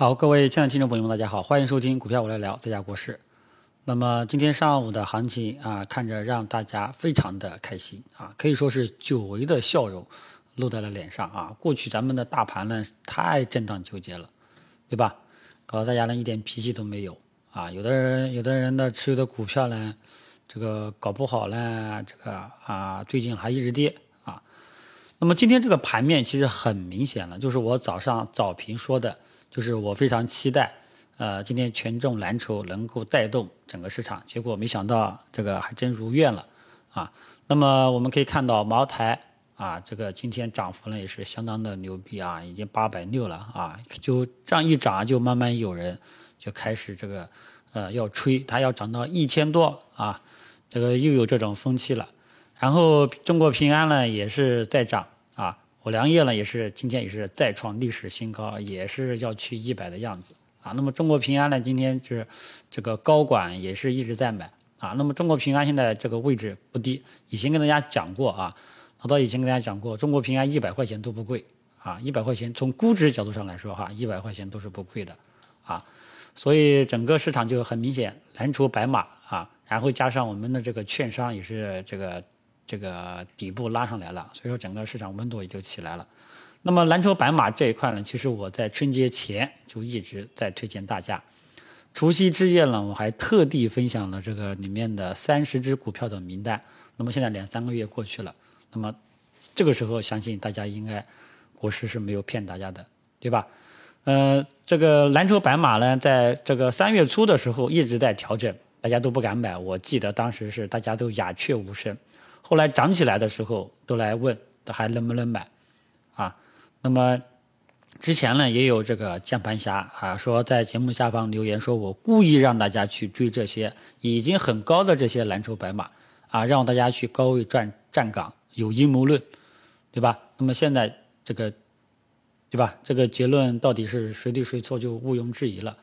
好，各位亲爱的听众朋友们，大家好，欢迎收听股票我来聊，在家国事。那么今天上午的行情啊，看着让大家非常的开心啊，可以说是久违的笑容露在了脸上啊。过去咱们的大盘呢太震荡纠结了，对吧？搞得大家呢一点脾气都没有啊。有的人有的人的持有的股票呢，这个搞不好呢，这个啊最近还一直跌啊。那么今天这个盘面其实很明显了，就是我早上早评说的。就是我非常期待，呃，今天权重蓝筹能够带动整个市场，结果没想到这个还真如愿了，啊，那么我们可以看到茅台啊，这个今天涨幅呢也是相当的牛逼啊，已经八百六了啊，就这样一涨，就慢慢有人就开始这个呃要吹它要涨到一千多啊，这个又有这种风气了，然后中国平安呢也是在涨啊。我粮业呢也是今天也是再创历史新高，也是要去一百的样子啊。那么中国平安呢，今天是这个高管也是一直在买啊。那么中国平安现在这个位置不低，以前跟大家讲过啊，老早以前跟大家讲过，中国平安一百块钱都不贵啊，一百块钱从估值角度上来说哈，一百块钱都是不贵的啊。所以整个市场就很明显，蓝筹白马啊，然后加上我们的这个券商也是这个。这个底部拉上来了，所以说整个市场温度也就起来了。那么蓝筹白马这一块呢，其实我在春节前就一直在推荐大家。除夕之夜呢，我还特地分享了这个里面的三十只股票的名单。那么现在两三个月过去了，那么这个时候相信大家应该国师是没有骗大家的，对吧？呃，这个蓝筹白马呢，在这个三月初的时候一直在调整，大家都不敢买。我记得当时是大家都鸦雀无声。后来涨起来的时候，都来问还能不能买，啊，那么之前呢也有这个键盘侠啊，说在节目下方留言说我故意让大家去追这些已经很高的这些蓝筹白马啊，让大家去高位站站岗，有阴谋论，对吧？那么现在这个，对吧？这个结论到底是谁对谁错，就毋庸置疑了，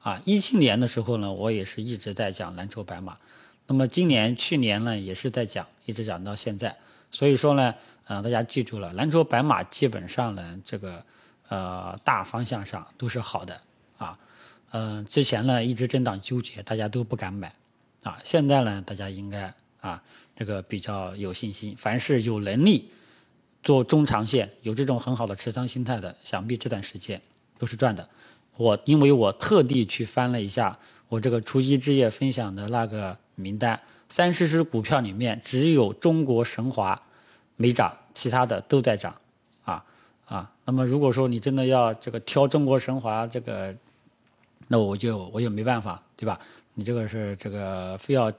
啊，一七年的时候呢，我也是一直在讲蓝筹白马。那么今年、去年呢，也是在讲，一直讲到现在。所以说呢，呃，大家记住了，蓝筹白马基本上呢，这个呃大方向上都是好的啊。嗯，之前呢一直震荡纠结，大家都不敢买啊。现在呢，大家应该啊这个比较有信心。凡是有能力做中长线、有这种很好的持仓心态的，想必这段时间都是赚的。我因为我特地去翻了一下我这个除夕之夜分享的那个。名单三十只股票里面只有中国神华没涨，其他的都在涨，啊啊。那么如果说你真的要这个挑中国神华这个，那我就我也没办法，对吧？你这个是这个非要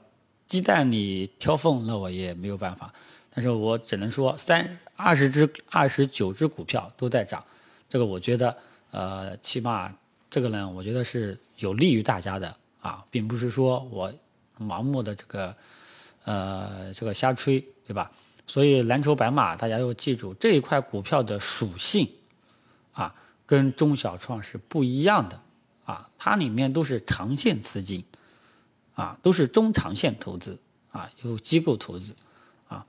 鸡蛋里挑缝，那我也没有办法。但是我只能说三二十只二十九只股票都在涨，这个我觉得呃起码这个呢，我觉得是有利于大家的啊，并不是说我。盲目的这个，呃，这个瞎吹，对吧？所以蓝筹白马，大家要记住这一块股票的属性，啊，跟中小创是不一样的，啊，它里面都是长线资金，啊，都是中长线投资，啊，有机构投资，啊，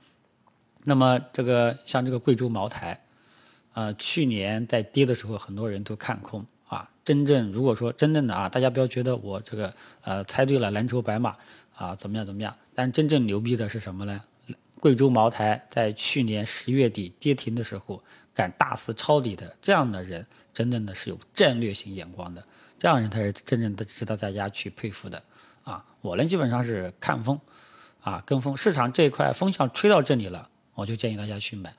那么这个像这个贵州茅台，呃，去年在跌的时候，很多人都看空，啊，真正如果说真正的啊，大家不要觉得我这个呃猜对了蓝筹白马。啊，怎么样？怎么样？但真正牛逼的是什么呢？贵州茅台在去年十月底跌停的时候，敢大肆抄底的这样的人，真正的是有战略性眼光的，这样人才是真正的值得大家去佩服的。啊，我呢基本上是看风，啊跟风，市场这一块风向吹到这里了，我就建议大家去买。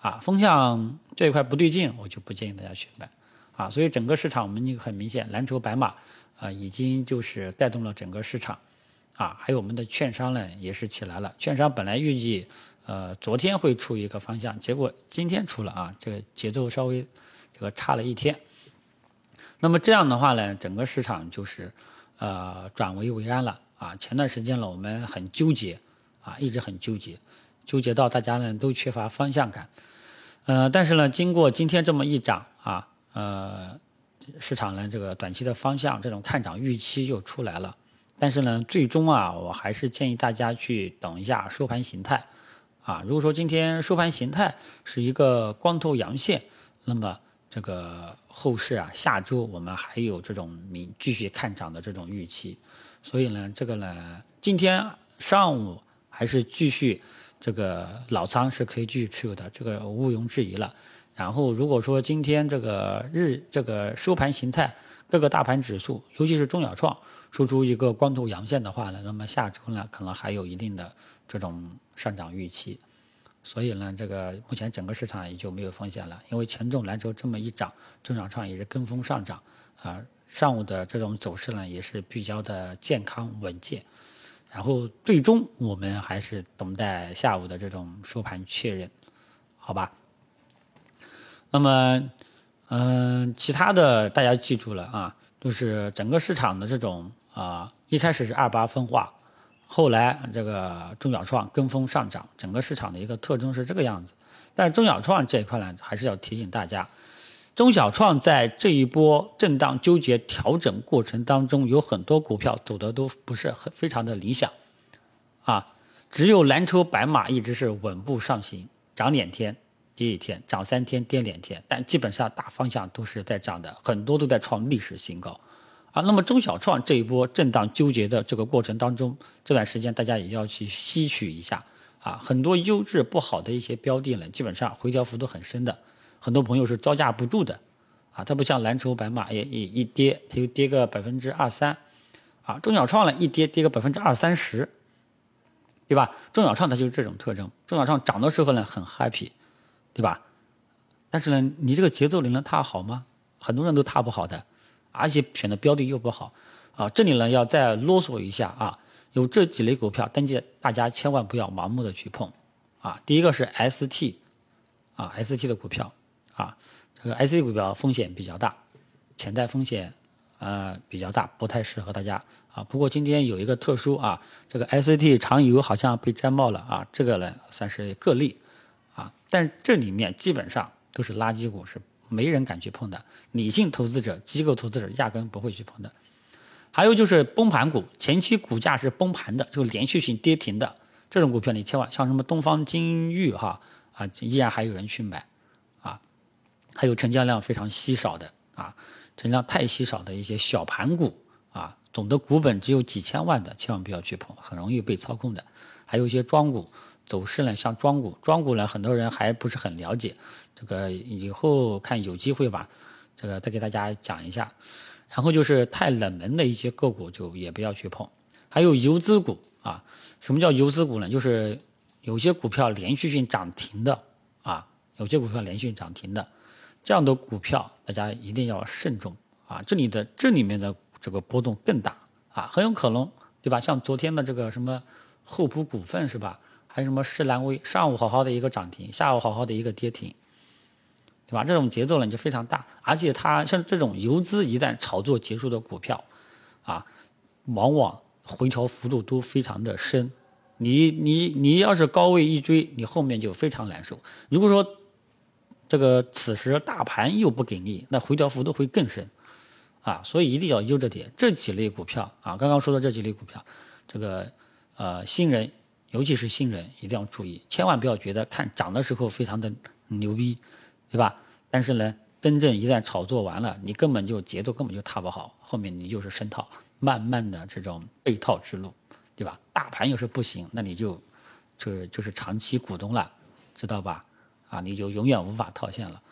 啊，风向这一块不对劲，我就不建议大家去买。啊，所以整个市场我们就很明显，蓝筹白马啊，已经就是带动了整个市场。啊，还有我们的券商呢，也是起来了。券商本来预计，呃，昨天会出一个方向，结果今天出了啊，这个节奏稍微这个差了一天。那么这样的话呢，整个市场就是呃转危为安了啊。前段时间呢，我们很纠结啊，一直很纠结，纠结到大家呢都缺乏方向感。呃，但是呢，经过今天这么一涨啊，呃，市场呢这个短期的方向这种看涨预期又出来了。但是呢，最终啊，我还是建议大家去等一下收盘形态，啊，如果说今天收盘形态是一个光头阳线，那么这个后市啊，下周我们还有这种明继续看涨的这种预期，所以呢，这个呢，今天上午还是继续这个老仓是可以继续持有的，这个毋庸置疑了。然后如果说今天这个日这个收盘形态，各个大盘指数，尤其是中小创收出一个光头阳线的话呢，那么下周呢可能还有一定的这种上涨预期。所以呢，这个目前整个市场也就没有风险了，因为权重蓝筹这么一涨，中小创也是跟风上涨，啊，上午的这种走势呢也是比较的健康稳健，然后最终我们还是等待下午的这种收盘确认，好吧？那么，嗯，其他的大家记住了啊，就是整个市场的这种啊，一开始是二八分化。后来这个中小创跟风上涨，整个市场的一个特征是这个样子。但中小创这一块呢，还是要提醒大家，中小创在这一波震荡纠结调整过程当中，有很多股票走的都不是很非常的理想，啊，只有蓝筹白马一直是稳步上行，涨两天跌一天，涨三天跌两天，但基本上大方向都是在涨的，很多都在创历史新高。啊，那么中小创这一波震荡纠结的这个过程当中，这段时间大家也要去吸取一下啊，很多优质不好的一些标的呢，基本上回调幅度很深的，很多朋友是招架不住的，啊，它不像蓝筹白马，也一一跌它就跌个百分之二三，啊，中小创呢一跌跌个百分之二三十，对吧？中小创它就是这种特征，中小创涨的时候呢很 happy，对吧？但是呢，你这个节奏你能踏好吗？很多人都踏不好的。而且选的标的又不好，啊，这里呢要再啰嗦一下啊，有这几类股票，但记大家千万不要盲目的去碰，啊，第一个是 ST，啊，ST 的股票，啊，这个 ST 股票风险比较大，潜在风险，呃比较大，不太适合大家，啊，不过今天有一个特殊啊，这个 ST 长油好像被摘帽了啊，这个呢算是个例，啊，但这里面基本上都是垃圾股，是。没人敢去碰的，理性投资者、机构投资者压根不会去碰的。还有就是崩盘股，前期股价是崩盘的，就连续性跌停的这种股票，你千万像什么东方金玉哈啊，依然还有人去买啊。还有成交量非常稀少的啊，成交量太稀少的一些小盘股啊，总的股本只有几千万的，千万不要去碰，很容易被操控的。还有一些庄股。走势呢，像庄股，庄股呢，很多人还不是很了解，这个以后看有机会吧，这个再给大家讲一下。然后就是太冷门的一些个股就也不要去碰，还有游资股啊，什么叫游资股呢？就是有些股票连续性涨停的啊，有些股票连续涨停的，这样的股票大家一定要慎重啊，这里的这里面的这个波动更大啊，很有可能对吧？像昨天的这个什么厚普股份是吧？还有什么世兰威，上午好好的一个涨停，下午好好的一个跌停，对吧？这种节奏呢就非常大，而且它像这种游资一旦炒作结束的股票，啊，往往回调幅度都非常的深。你你你要是高位一追，你后面就非常难受。如果说这个此时大盘又不给力，那回调幅度会更深，啊，所以一定要悠着点。这几类股票啊，刚刚说的这几类股票，这个呃新人。尤其是新人一定要注意，千万不要觉得看涨的时候非常的牛逼，对吧？但是呢，真正一旦炒作完了，你根本就节奏根本就踏不好，后面你就是深套，慢慢的这种被套之路，对吧？大盘要是不行，那你就这就是长期股东了，知道吧？啊，你就永远无法套现了，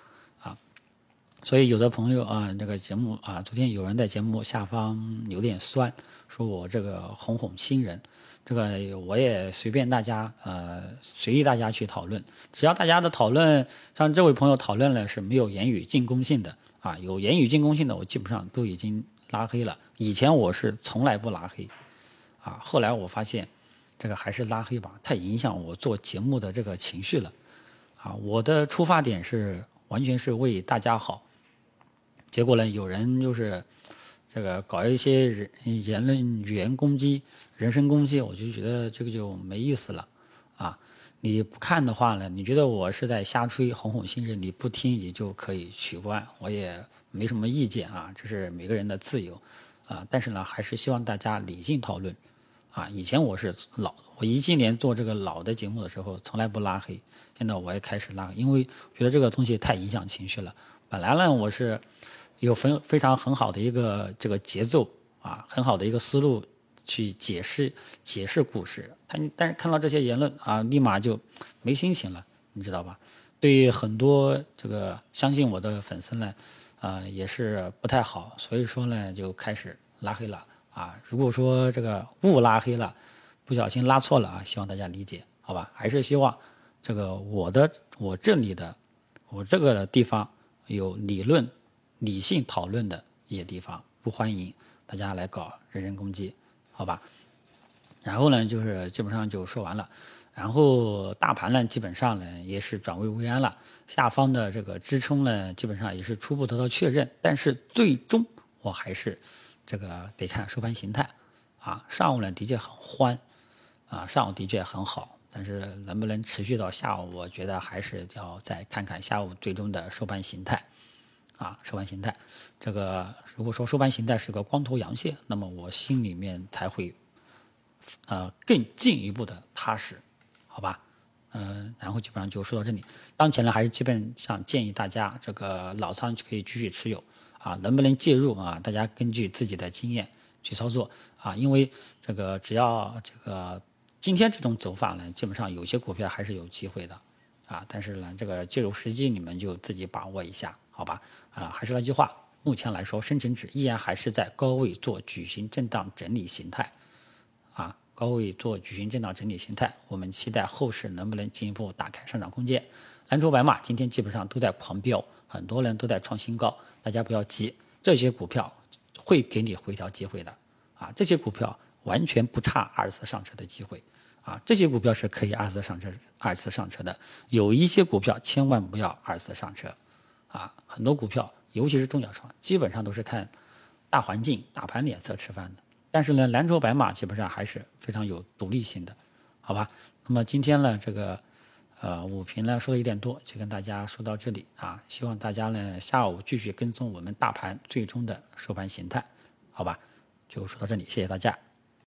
所以有的朋友啊，这个节目啊，昨天有人在节目下方有点酸，说我这个哄哄新人。这个我也随便大家，呃，随意大家去讨论，只要大家的讨论，像这位朋友讨论了是没有言语进攻性的啊，有言语进攻性的，我基本上都已经拉黑了。以前我是从来不拉黑，啊，后来我发现，这个还是拉黑吧，太影响我做节目的这个情绪了，啊，我的出发点是完全是为大家好，结果呢，有人就是。这个搞一些人言论语言攻击、人身攻击，我就觉得这个就没意思了，啊！你不看的话呢，你觉得我是在瞎吹、哄哄新人，你不听你就可以取关，我也没什么意见啊，这是每个人的自由，啊！但是呢，还是希望大家理性讨论，啊！以前我是老，我一七年做这个老的节目的时候，从来不拉黑，现在我也开始拉，因为觉得这个东西太影响情绪了。本来呢，我是有非非常很好的一个这个节奏啊，很好的一个思路去解释解释故事。他但是看到这些言论啊，立马就没心情了，你知道吧？对很多这个相信我的粉丝呢，啊也是不太好，所以说呢就开始拉黑了啊。如果说这个误拉黑了，不小心拉错了啊，希望大家理解，好吧？还是希望这个我的我这里的我这个地方有理论、理性讨论的一些地方，不欢迎大家来搞人身攻击，好吧？然后呢，就是基本上就说完了。然后大盘呢，基本上呢也是转危为安了，下方的这个支撑呢，基本上也是初步得到确认。但是最终我还是这个得看收盘形态啊。上午呢的确很欢。啊，上午的确很好，但是能不能持续到下午，我觉得还是要再看看下午最终的收盘形态。啊，收盘形态，这个如果说收盘形态是个光头阳线，那么我心里面才会呃更进一步的踏实，好吧？嗯，然后基本上就说到这里。当前呢，还是基本上建议大家这个老仓可以继续持有啊，能不能介入啊？大家根据自己的经验去操作啊，因为这个只要这个。今天这种走法呢，基本上有些股票还是有机会的，啊，但是呢，这个介入时机你们就自己把握一下，好吧？啊，还是那句话，目前来说，深成指依然还是在高位做矩形震荡整理形态，啊，高位做矩形震荡整理形态，我们期待后市能不能进一步打开上涨空间。蓝筹白马今天基本上都在狂飙，很多人都在创新高，大家不要急，这些股票会给你回调机会的，啊，这些股票完全不差二次上车的机会。啊，这些股票是可以二次上车、二次上车的。有一些股票千万不要二次上车，啊，很多股票，尤其是中小创，基本上都是看大环境、大盘脸色吃饭的。但是呢，蓝筹白马基本上还是非常有独立性的，好吧？那么今天呢，这个呃五评呢说的有点多，就跟大家说到这里啊。希望大家呢下午继续跟踪我们大盘最终的收盘形态，好吧？就说到这里，谢谢大家。